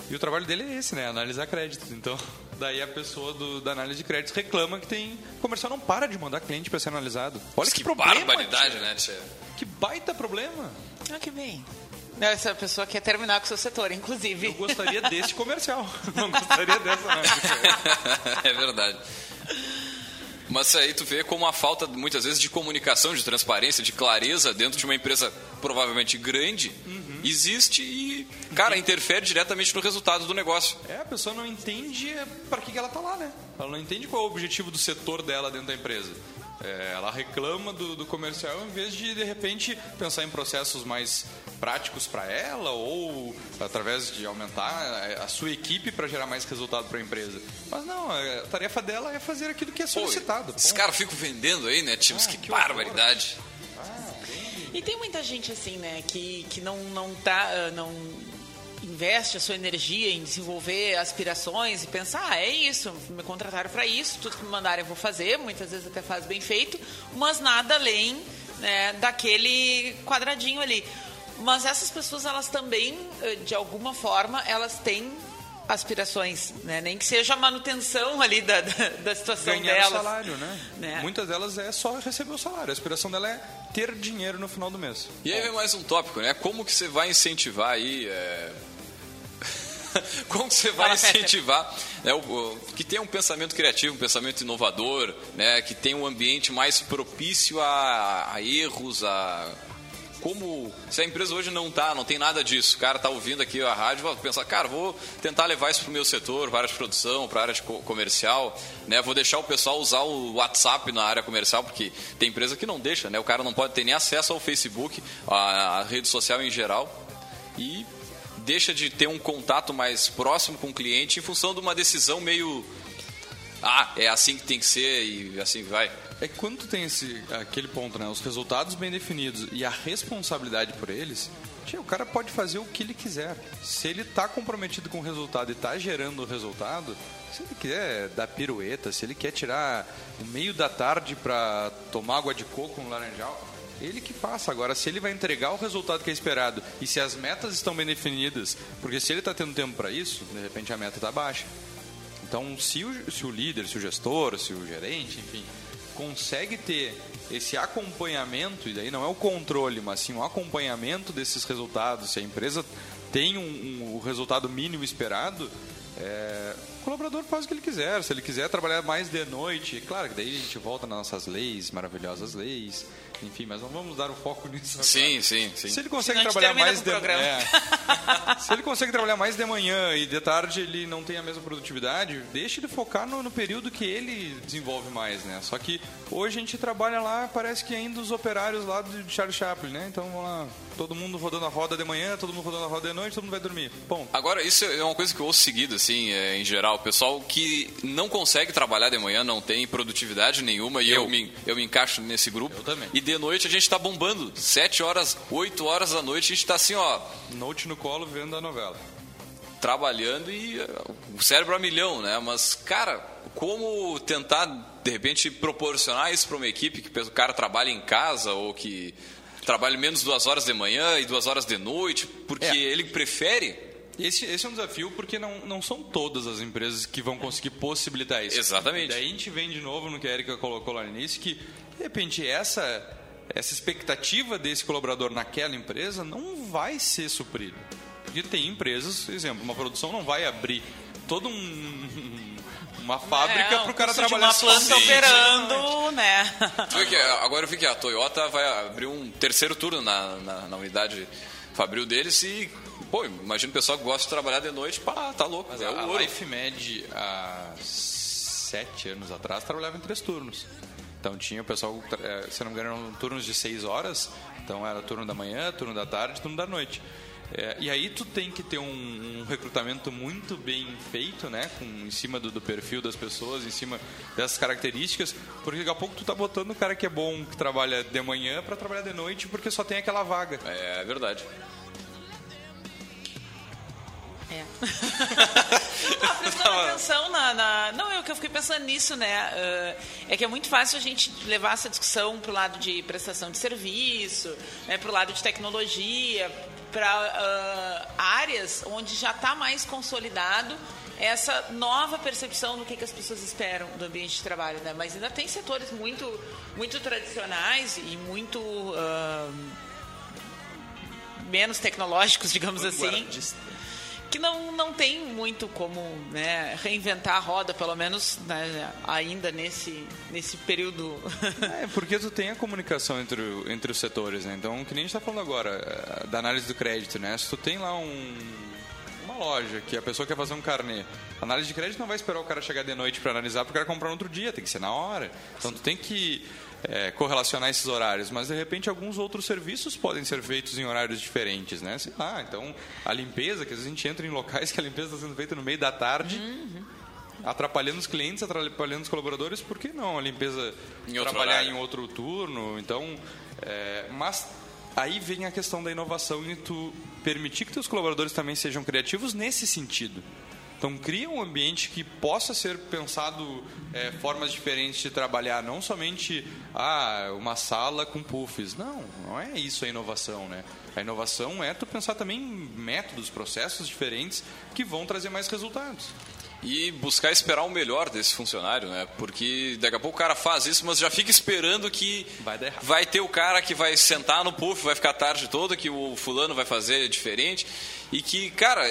E o trabalho dele é esse, né? Analisar créditos. Então, daí a pessoa do, da análise de créditos reclama que tem... O comercial não para de mandar cliente para ser analisado. Olha Mas que, que problema, barbaridade, tia. né? tia? Que baita problema. Ah, que bem. Essa pessoa quer terminar com o seu setor, inclusive. Eu gostaria [laughs] desse comercial. Não gostaria dessa, né? [laughs] é verdade. Mas aí tu vê como a falta, muitas vezes, de comunicação, de transparência, de clareza dentro de uma empresa provavelmente grande, Uhum. existe e, cara, interfere diretamente no resultado do negócio. É, a pessoa não entende para que, que ela tá lá, né? Ela não entende qual é o objetivo do setor dela dentro da empresa. É, ela reclama do, do comercial em vez de, de repente, pensar em processos mais práticos para ela ou através de aumentar a sua equipe para gerar mais resultado para a empresa. Mas não, a tarefa dela é fazer aquilo que é solicitado. Esses caras ficam vendendo aí, né? Tipos, Ah, que, que barbaridade. E tem muita gente assim, né, que, que não, não tá. ah, não investe a sua energia em desenvolver aspirações e pensar, ah, é isso, me contrataram para isso, tudo que me mandarem eu vou fazer, muitas vezes até faz bem feito, mas nada além né, daquele quadradinho ali. Mas essas pessoas, elas também, eh, de alguma forma, elas têm aspirações, né? Nem que seja a manutenção ali da, da, da situação Ganhar delas. o salário, né? né? Muitas delas é só receber o salário. A aspiração dela é ter dinheiro no final do mês. E aí vem mais um tópico, né? Como que você vai incentivar aí. é, [laughs] Como você vai incentivar né, o, que tenha um pensamento criativo, um pensamento inovador, né, que tenha um ambiente mais propício a, a erros, a como se a empresa hoje não tá, não tem nada disso, o cara tá ouvindo aqui a rádio, vai pensar, cara, vou tentar levar isso pro meu setor, para a área de produção, para a área de co- comercial, né? Vou deixar o pessoal usar o WhatsApp na área comercial, porque tem empresa que não deixa, né? O cara não pode ter nem acesso ao Facebook, à, à rede social em geral e deixa de ter um contato mais próximo com o cliente em função de uma decisão meio ah, é assim que tem que ser e assim vai. É que quando tu tem esse, aquele ponto, né? Os resultados bem definidos e a responsabilidade por eles, o cara pode fazer o que ele quiser. Se ele tá comprometido com o resultado e tá gerando o resultado, se ele quiser dar pirueta, se ele quer tirar o meio da tarde para tomar água de coco no laranjal, ele que faça. Agora, se ele vai entregar o resultado que é esperado e se as metas estão bem definidas, porque se ele está tendo tempo para isso, de repente a meta está baixa. Então, se o, se o líder, se o gestor, se o gerente, enfim, consegue ter esse acompanhamento, e daí não é o controle, mas sim o acompanhamento desses resultados, se a empresa tem um, um- o resultado mínimo esperado, é, colaborador faz o que ele quiser. Se ele quiser trabalhar mais de noite, claro que daí a gente volta nas nossas leis, maravilhosas leis, enfim, mas não vamos dar o foco [laughs] nisso agora. Sim, sim, sim. Se ele consegue trabalhar mais de é. [laughs] Se ele consegue trabalhar mais de manhã e de tarde ele não tem a mesma produtividade, deixa ele focar no, no período que ele desenvolve mais, né? Só que hoje a gente trabalha lá, parece que ainda os operários lá de Charles Chaplin, né? Então vamos lá, todo mundo rodando a roda de manhã, todo mundo rodando a roda de noite, todo mundo vai dormir. Bom, Agora, isso é uma coisa que eu ouço seguido, assim, é, em geral. O pessoal que não consegue trabalhar de manhã, não tem produtividade nenhuma, e eu, me, eu me encaixo nesse grupo. Eu também. E de noite a gente tá bombando. Sete horas, oito horas da noite, a gente tá assim, ó, note no colo vendo a novela. trabalhando e é, o cérebro a milhão, né? Mas, cara, como tentar, de repente, proporcionar isso para uma equipe que o cara trabalha em casa ou que trabalhe menos duas horas de manhã e duas horas de noite, porque É. ele prefere Esse, esse é um desafio porque não, não são todas as empresas que vão conseguir possibilitar isso. Exatamente. Daí a gente vem de novo no que a Erika colocou lá no início, que de repente essa, essa expectativa desse colaborador naquela empresa não vai ser suprida. Porque tem empresas, por exemplo, uma produção não vai abrir todo um uma fábrica é, para o cara trabalhar uma planta operando, né? Agora eu vi que a Toyota vai abrir um terceiro turno na, na, na unidade fabril deles e, pô, imagina o pessoal que gosta de trabalhar de noite, pá, tá louco, Mas é a, a ouro. Life Med, há sete anos atrás, trabalhava em três turnos. Então tinha o pessoal, eh, se não me engano, eram turnos de seis horas. Então era turno da manhã, turno da tarde, turno da noite. Eh, e aí tu tem que ter um, um recrutamento muito bem feito, né? Com, em cima do, do perfil das pessoas, em cima dessas características. Porque daqui a pouco tu tá botando o cara que é bom, que trabalha de manhã, para trabalhar de noite, porque só tem aquela vaga. É verdade. É. [laughs] Ah, prestando atenção na, na- Não, é o que eu fiquei pensando nisso, né? Ah, é que é muito fácil a gente levar essa discussão para o lado de prestação de serviço, né, para o lado de tecnologia, para áreas onde já está mais consolidado essa nova percepção do que, que as pessoas esperam do ambiente de trabalho, né? Mas ainda tem setores muito, muito tradicionais e muito ah, menos tecnológicos, digamos assim, que não, não tem muito como né, reinventar a roda, pelo menos né, ainda nesse, nesse período. [laughs] É, porque tu tem a comunicação entre, entre os setores, né? Então, que nem a gente está falando agora, eh, da análise do crédito, né? Se tu tem lá um, uma loja que a pessoa quer fazer um carnê, a análise de crédito não vai esperar o cara chegar de noite para analisar para o cara comprar no outro dia, tem que ser na hora. Então, tu tem que eh, correlacionar esses horários, mas de repente alguns outros serviços podem ser feitos em horários diferentes, né? Sei lá, então a limpeza, que às vezes a gente entra em locais [laughs] que a limpeza está sendo feita no meio da tarde, atrapalhando os clientes, atrapalhando os colaboradores, por que não a limpeza Em trabalhar horário. em outro turno? Então, é, mas aí vem a questão da inovação e tu permitir que teus colaboradores também sejam criativos nesse sentido. Então, cria um ambiente que possa ser pensado é, formas diferentes de trabalhar, não somente ah, uma sala com puffs. Não, não é isso a inovação, né? A inovação é tu pensar também em métodos, processos diferentes que vão trazer mais resultados. E buscar esperar o melhor desse funcionário, né? Porque daqui a pouco o cara faz isso, mas já fica esperando que Vai vai ter o cara que vai sentar no puff, vai ficar a tarde toda, que o fulano vai fazer diferente. E que, cara,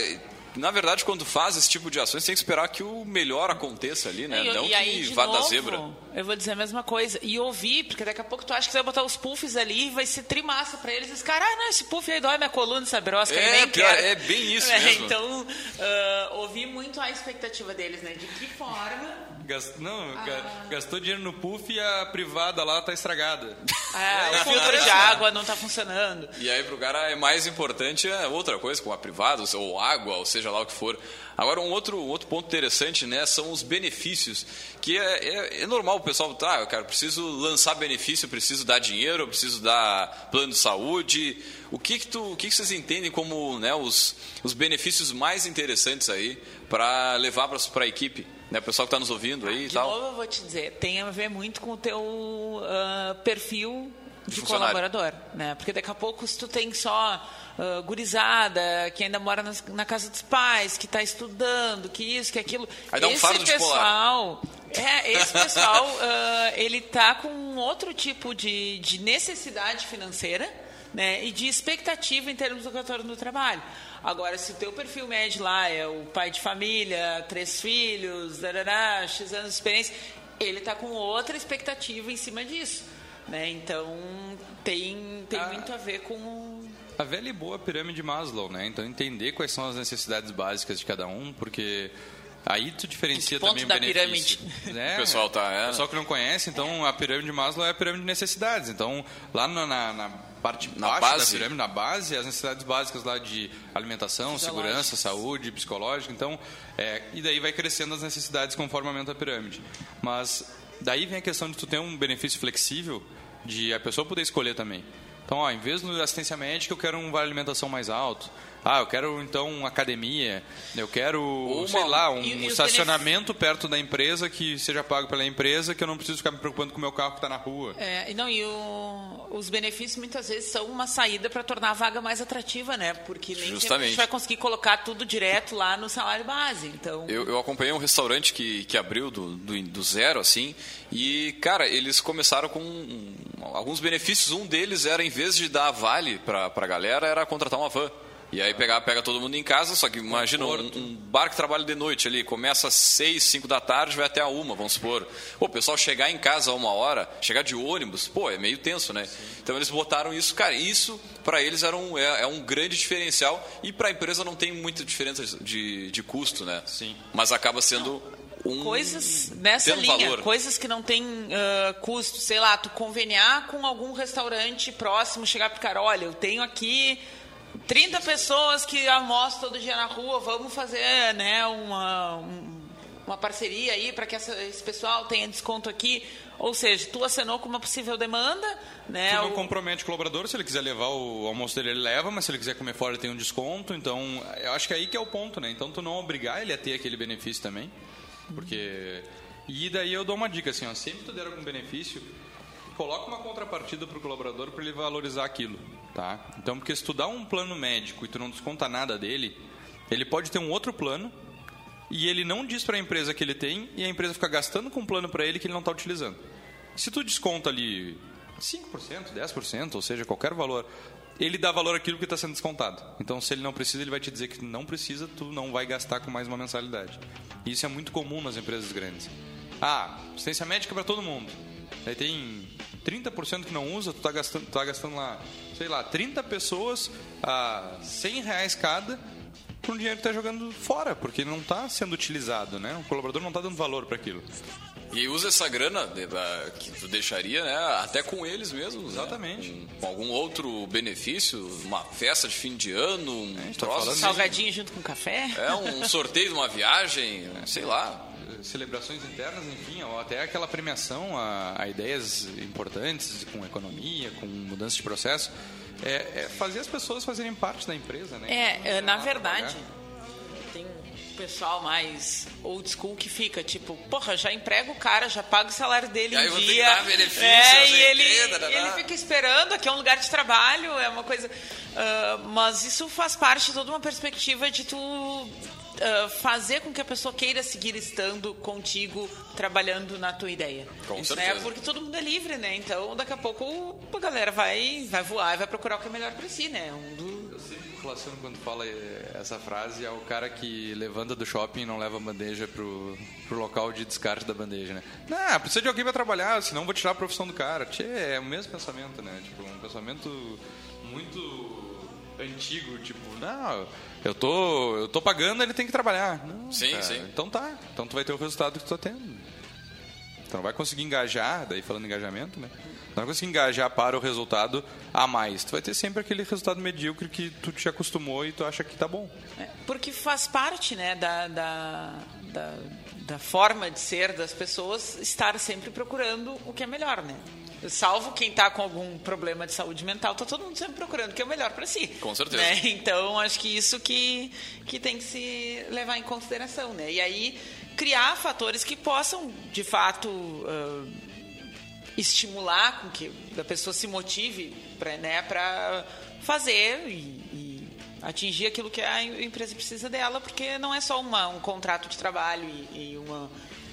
na verdade, quando faz esse tipo de ações, tem que esperar que o melhor aconteça ali, né? E, não e que aí, de vá novo, da zebra. Eu vou dizer a mesma coisa. E ouvir, porque daqui a pouco tu acha que você vai botar os puffs ali e vai ser trimassa pra eles. E os caras, ah, não, esse puff aí dói minha coluna, essa brosca, É, nem pior, quero. é bem isso [laughs] É, mesmo. Então, ah, ouvir muito a expectativa deles, né? De que forma... Gas- não, Ah. ga- gastou dinheiro no puff e a privada lá tá estragada. Ah, É, [laughs] o filtro de água não tá funcionando. E aí pro cara é mais importante é outra coisa, como a privada, ou água, ou seja lá o que for. Agora um outro, outro ponto interessante, né, são os benefícios, que é, é, é normal o pessoal, tá, cara, preciso lançar benefício, preciso dar dinheiro, preciso dar plano de saúde. O que que, tu, o que, que vocês entendem como né, os, os benefícios mais interessantes aí para levar para a equipe? Né, o pessoal que está nos ouvindo aí e De tal. novo, eu vou te dizer, tem a ver muito com o teu ah, perfil de colaborador, né? Porque daqui a pouco, se tu tem só ah, gurizada, que ainda mora nas- na casa dos pais, que está estudando, que isso, que aquilo... Aí dá um esse fardo pessoal, é, esse pessoal, [laughs] ah, ele tá com um outro tipo de, de necessidade financeira, né? E de expectativa em termos do retorno do trabalho. Agora, se o teu perfil médio lá é o pai de família, três filhos, darará, X anos de experiência, ele está com outra expectativa em cima disso. Né? Então, tem, tem Ah. muito a ver com o- A velha e boa pirâmide Maslow, né? Então entender quais são as necessidades básicas de cada um, porque aí tu diferencia também o da benefício. pirâmide. Né? O pessoal tá, é. O pessoal que não conhece, então a pirâmide Maslow é a pirâmide de necessidades. Então lá na, na- na parte Na baixa base. da pirâmide, na base, as necessidades básicas lá de alimentação, segurança, saúde, psicológica. Então, é, e daí vai crescendo as necessidades conforme aumenta a pirâmide. Mas daí vem a questão de tu ter um benefício flexível de a pessoa poder escolher também. Então, ó, em vez de assistência médica, eu quero um vale alimentação mais alto. Ah, eu quero então uma academia. Eu quero, Ou sei uma- lá, um E- e estacionamento perto da empresa que seja pago pela empresa, que eu não preciso ficar me preocupando com o meu carro que está na rua. É, e não, e o- os benefícios muitas vezes são uma saída para tornar a vaga mais atrativa, né? Porque nem sempre a Justamente. gente vai conseguir colocar tudo direto lá no salário base. Então, Eu, eu acompanhei um restaurante que, que abriu do, do, do zero, assim, e, cara, eles começaram com um- alguns benefícios. Um deles era, em vez de dar vale pra, pra galera, era contratar uma van. E aí pegar, pega todo mundo em casa, só que imagina um, um bar que trabalha de noite ali, começa às seis, cinco da tarde, vai até a uma, vamos supor. Pô, o pessoal chegar em casa a uma hora, chegar de ônibus, pô, é meio tenso, né? Então eles botaram isso, cara, isso pra eles era um, é, é um grande diferencial e pra empresa não tem muita diferença de, de custo, né? Sim. Mas acaba sendo um. coisas nessa linha, valor. coisas que não tem ah, custo, sei lá, tu conveniar com algum restaurante próximo, chegar pro cara, olha, eu tenho aqui 30 pessoas que almoçam todo dia na rua, vamos fazer, né, uma, um- uma parceria aí para que essa- esse pessoal tenha desconto aqui. Ou seja, tu acenou com uma possível demanda, né? Tu não o- compromete o colaborador, se ele quiser levar o almoço dele, ele leva, mas se ele quiser comer fora, ele tem um desconto. Então, eu acho que é aí que é o ponto, né? Então, tu não obrigar ele a ter aquele benefício também. Porque. E daí eu dou uma dica assim, ó, sempre tu der algum benefício, coloca uma contrapartida pro colaborador para ele valorizar aquilo, tá? Então, porque se tu dá um plano médico e tu não desconta nada dele, ele pode ter um outro plano e ele não diz para a empresa que ele tem e a empresa fica gastando com um plano para ele que ele não está utilizando. Se tu desconta ali 5%, 10%, ou seja, qualquer valor, ele dá valor àquilo que está sendo descontado. Então, se ele não precisa, ele vai te dizer que não precisa, tu não vai gastar com mais uma mensalidade. Isso é muito comum nas empresas grandes. Ah, assistência médica para todo mundo. Aí tem 30% que não usa, tu tá gastando, tu tá gastando lá, sei lá, 30 pessoas a 100 reais cada por um dinheiro que está jogando fora, porque não está sendo utilizado, né? O colaborador não está dando valor para aquilo. E usa essa grana que tu deixaria, né? Até com eles mesmos. Exatamente. Né? Com, com algum outro benefício, uma festa de fim de ano, um tá troço. falando assim. Salgadinho junto com café. É, um sorteio de uma viagem, sei lá. Celebrações internas, enfim, ou até aquela premiação a, a ideias importantes com economia, com mudança de processo, é, é fazer as pessoas fazerem parte da empresa, né? É, é, na verdade, tem um pessoal mais old school que fica tipo, porra, já emprega o cara, já paga o salário dele E aí em vou que dia. dar benefício, é, e o ele, dadadá. ele fica esperando, aqui é um lugar de trabalho, é uma coisa. ah, mas isso faz parte de toda uma perspectiva de tu. Ah, fazer com que a pessoa queira seguir estando contigo, trabalhando na tua ideia. Com Isso, certeza. Né? Porque todo mundo é livre, né? Então, daqui a pouco a galera vai, vai voar e vai procurar o que é melhor pra si, né? Um do, Eu sempre relaciono quando fala eh, essa frase ao cara que levanta do shopping e não leva a bandeja pro, pro local de descarte da bandeja, né? Não, precisa de alguém pra trabalhar, senão vou tirar a profissão do cara. Tchê, é o mesmo pensamento, né? Tipo, um pensamento muito antigo, tipo, não, eu tô, eu tô pagando, ele tem que trabalhar. Não, Sim, cara, sim. Então tá, então tu vai ter o resultado que tu tá tendo. Tu não vai conseguir engajar, daí falando em engajamento, né? Tu não vai conseguir engajar para o resultado a mais. Tu vai ter sempre aquele resultado medíocre que tu te acostumou e tu acha que tá bom. É, Porque faz parte né, da, da, da, da forma de ser das pessoas estar sempre procurando o que é melhor, né? Salvo quem está com algum problema de saúde mental, tá todo mundo sempre procurando o que é o melhor para si. Com certeza. né? [laughs] Então, acho que isso que, que tem que se levar em consideração, né? E aí, criar fatores que possam, de fato, ah, estimular com que a pessoa se motive para né, pra fazer e, e atingir aquilo que a empresa precisa dela, porque não é só uma, um contrato de trabalho e, e uma,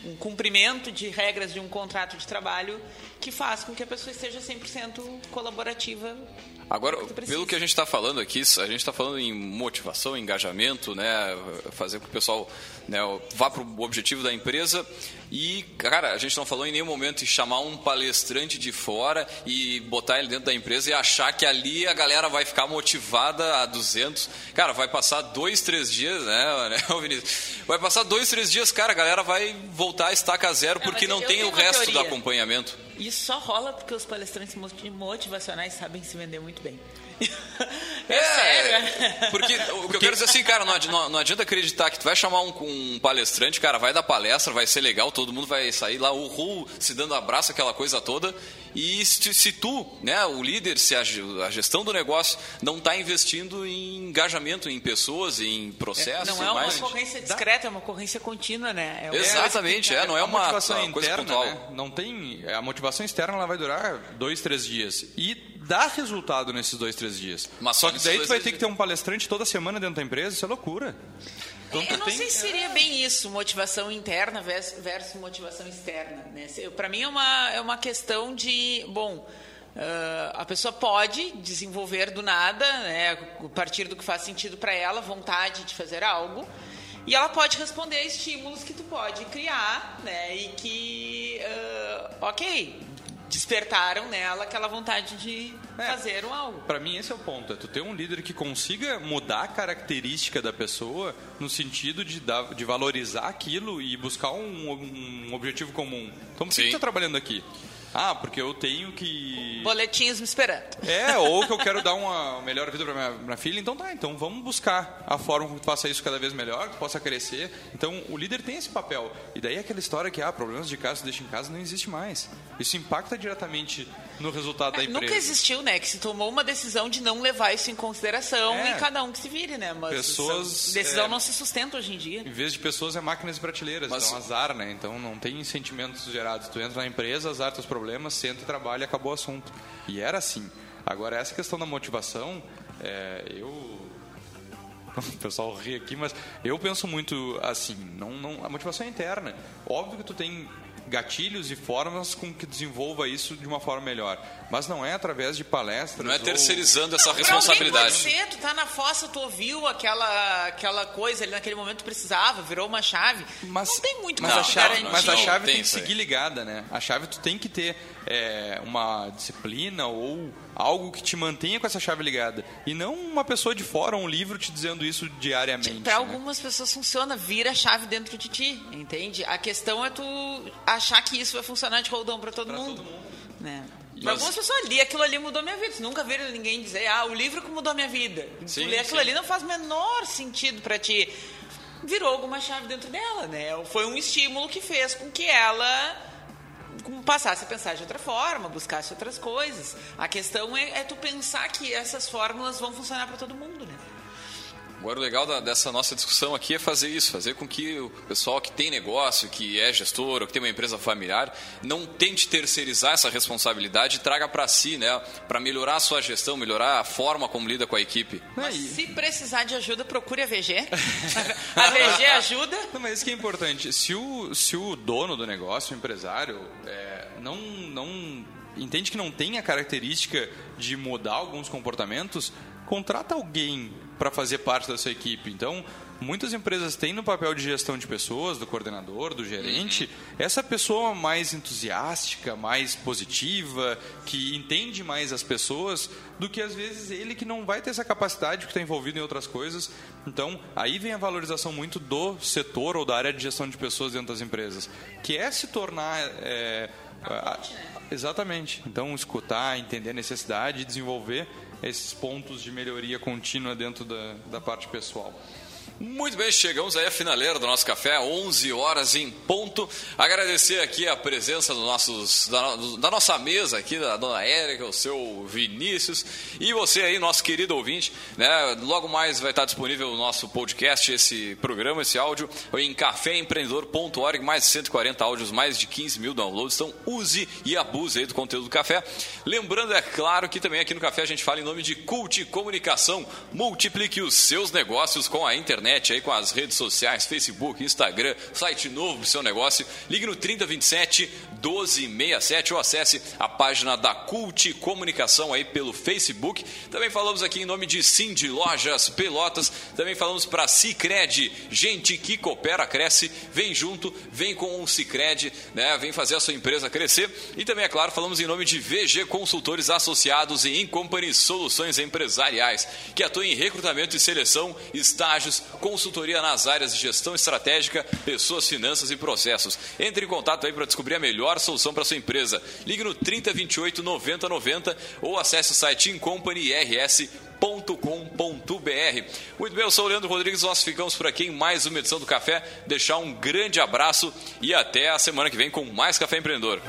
um cumprimento de regras de um contrato de trabalho que faz com que a pessoa esteja 100% colaborativa. Agora, que pelo que a gente está falando aqui, a gente está falando em motivação, engajamento, né? Fazer com que o pessoal né, vá para o objetivo da empresa. E, cara, a gente não falou em nenhum momento em chamar um palestrante de fora e botar ele dentro da empresa e achar que ali a galera vai ficar motivada a 200. Cara, vai passar dois, três dias, né, né [laughs] Vinícius? Vai passar dois, três dias, cara, a galera vai voltar a estaca zero Não, porque não tem o resto do teoria. acompanhamento. Isso só rola porque os palestrantes moti- motivacionais sabem se vender muito bem. É, É, sério. Porque o que eu quero dizer assim, cara, não adi- não, adianta acreditar que tu vai chamar um, um palestrante, cara, vai dar palestra, vai ser legal, todo mundo vai sair lá, uhul, se dando abraço, aquela coisa toda. E se, se tu, né, o líder, se a, a gestão do negócio não está investindo em engajamento em pessoas, em processos, Não é uma mais, ocorrência discreta, é uma ocorrência contínua, né? É Exatamente, é, não é uma, uma coisa interna, pontual. né? Não tem. A motivação externa ela vai durar dois, três dias. E dá resultado nesses dois, três dias. Mas só que daí tu vai ter que ter um palestrante toda semana dentro da empresa, isso é loucura. Então, Eu não tem- sei se seria bem isso, motivação interna versus, motivação externa. Né? Para mim é uma, é uma questão de, bom, ah, a pessoa pode desenvolver do nada, né, a partir do que faz sentido para ela, vontade de fazer algo, e ela pode responder a estímulos que tu pode criar, né, e que, ah, ok, despertaram nela aquela vontade de É. fazer um algo. Pra mim esse é o ponto, é tu ter um líder que consiga mudar a característica da pessoa no sentido de, dar, de valorizar aquilo e buscar um, um objetivo comum. Então por que tu tá trabalhando aqui? Ah, porque eu tenho que... Boletinhos me esperando. É, ou que eu quero [laughs] dar uma melhor vida para minha, minha filha, então tá, então vamos buscar a forma como tu faça isso cada vez melhor, que tu possa crescer. Então o líder tem esse papel. E daí aquela história que, ah, problemas de casa deixa em casa não existe mais. Isso impacta diretamente no resultado da empresa. Nunca existiu, né? Que se tomou uma decisão de não levar isso em consideração É. e cada um que se vire, né? Mas Pessoas, decisão é, não se sustenta hoje em dia. Em vez de pessoas, é máquinas e prateleiras. Mas- Então, azar, né? Então, não tem sentimentos gerados. Tu entra na empresa, azar teus problemas, senta e trabalha e acabou o assunto. E era assim. Agora, essa questão da motivação, é, eu... [laughs] O pessoal ri aqui, mas eu penso muito assim. Não, não, a motivação é interna. Óbvio que tu tem gatilhos e formas com que desenvolva isso de uma forma melhor. Mas não é através de palestras. Não é ou- terceirizando essa Pra responsabilidade. pode ser, tu tá na fossa, tu ouviu aquela, aquela coisa ali naquele momento tu precisava, virou uma chave. Mas, não tem muito mas a chave, garantir. mas a Não, chave tem tem que seguir ligada, né? A chave tu tem que ter é, uma disciplina ou algo que te mantenha com essa chave ligada. E não uma pessoa de fora, um livro te dizendo isso diariamente. Pra né? algumas pessoas funciona, vira a chave dentro de ti, entende? A questão é tu achar que isso vai funcionar de roldão pra todo mundo. Né? Pra Mas- algumas pessoas ali, aquilo ali mudou minha vida. Tu nunca viram ninguém dizer, ah, o livro que mudou minha vida. Sim, tu lê aquilo sim. ali não faz o menor sentido pra ti. Virou alguma chave dentro dela, né? Foi um estímulo que fez com que ela passasse a pensar de outra forma, buscasse outras coisas. A questão é, é tu pensar que essas fórmulas vão funcionar pra todo mundo, né? Agora, o legal da- dessa nossa discussão aqui é fazer isso, fazer com que o pessoal que tem negócio, que é gestor ou que tem uma empresa familiar, não tente terceirizar essa responsabilidade e traga para si, né? Para melhorar a sua gestão, melhorar a forma como lida com a equipe. Mas se precisar de ajuda, procure a VG. [laughs] a VG ajuda. Não, mas isso que é importante. Se o, se o dono do negócio, o empresário, é, não, não entende que não tem a característica de mudar alguns comportamentos, contrata alguém para fazer parte da sua equipe. Então, muitas empresas têm no papel de gestão de pessoas, do coordenador, do gerente, essa pessoa mais entusiástica, mais positiva, que entende mais as pessoas, do que às vezes ele que não vai ter essa capacidade, que está envolvido em outras coisas. Então, aí vem a valorização muito do setor ou da área de gestão de pessoas dentro das empresas, que é se tornar. é, a- exatamente. Então, escutar, entender a necessidade desenvolver esses pontos de melhoria contínua dentro da, da parte pessoal. Muito bem, chegamos aí à finaleira do nosso café, 11 horas em ponto. Agradecer aqui a presença dos nossos, da, da nossa mesa aqui, da dona Érica, o seu Vinícius e você aí, nosso querido ouvinte. Né? Logo mais vai estar disponível o nosso podcast, esse programa, esse áudio, em caféempreendedor.org, mais de 140 áudios, mais de 15 mil downloads. Então use e abuse aí do conteúdo do café. Lembrando, é claro, que também aqui no café a gente fala em nome de Cult Comunicação. Multiplique os seus negócios com a internet, aí com as redes sociais, Facebook, Instagram, site novo do seu negócio. Ligue no 3027 1267 ou acesse a página da Cult Comunicação aí pelo Facebook. Também falamos aqui em nome de Cindy Lojas Pelotas. Também falamos para Cicred, gente que coopera, cresce, vem junto, vem com o Cicred, né? Vem fazer a sua empresa crescer. E também, é claro, falamos em nome de VG Consultores Associados e Incompany Soluções Empresariais, que atuam em recrutamento e seleção, estágios, consultoria nas áreas de gestão estratégica, pessoas, finanças e processos. Entre em contato aí para descobrir a melhor solução para sua empresa. Ligue no 3028 9090 ou acesse o site incompanyrs.com.br. Muito bem, eu sou o Leandro Rodrigues, nós ficamos por aqui em mais uma edição do Café. Deixar um grande abraço e até a semana que vem com mais Café Empreendedor.